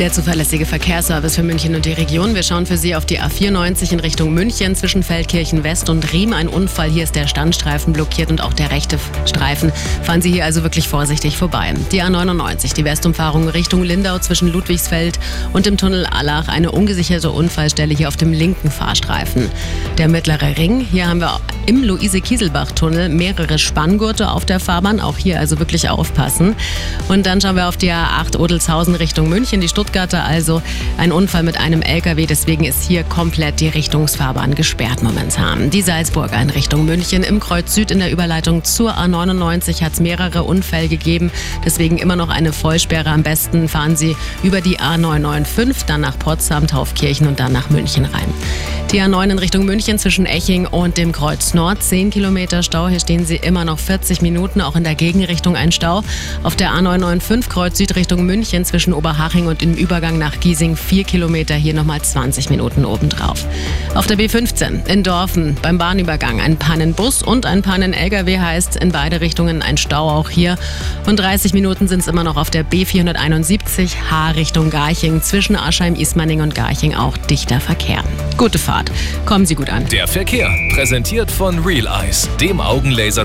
Der zuverlässige Verkehrsservice für München und die Region. Wir schauen für Sie auf die A94 in Richtung München zwischen Feldkirchen West und Riem. Ein Unfall. Hier ist der Standstreifen blockiert und auch der rechte Streifen. Fahren Sie hier also wirklich vorsichtig vorbei. Die A99, die Westumfahrung Richtung Lindau zwischen Ludwigsfeld und dem Tunnel Allach. Eine ungesicherte Unfallstelle hier auf dem linken Fahrstreifen. Der mittlere Ring. Hier haben wir im Luise-Kieselbach-Tunnel mehrere Spanngurte auf der Fahrbahn. Auch hier also wirklich aufpassen. Und dann schauen wir auf die A8 Odelshausen Richtung München. Die Stuttgarter also ein Unfall mit einem LKW. Deswegen ist hier komplett die Richtungsfahrbahn gesperrt momentan. Die Salzburger in Richtung München im Kreuz Süd in der Überleitung zur A99 hat es mehrere Unfälle gegeben. Deswegen immer noch eine Vollsperre. Am besten fahren Sie über die A995, dann nach Potsdam, Taufkirchen und dann nach München rein. Die A9 in Richtung München zwischen Eching und dem Kreuz Nord. 10 Kilometer Stau. Hier stehen Sie immer noch 40 Minuten. Auch in der Gegenrichtung ein Stau. Auf der A995 Kreuz Süd Richtung München zwischen Oberhaching und im Übergang nach Giesing 4 Kilometer. Hier nochmal 20 Minuten obendrauf. Auf der B15 in Dorfen beim Bahnübergang ein Pannenbus und ein Pannen-LKW heißt in beide Richtungen ein Stau auch hier. Und 30 Minuten sind es immer noch auf der B471 H Richtung Garching zwischen Aschheim, Ismaning und Garching auch dichter Verkehr. Gute Fahrt. Kommen Sie gut an. Der Verkehr, präsentiert von Real Eyes, dem Augenlaserzentrum.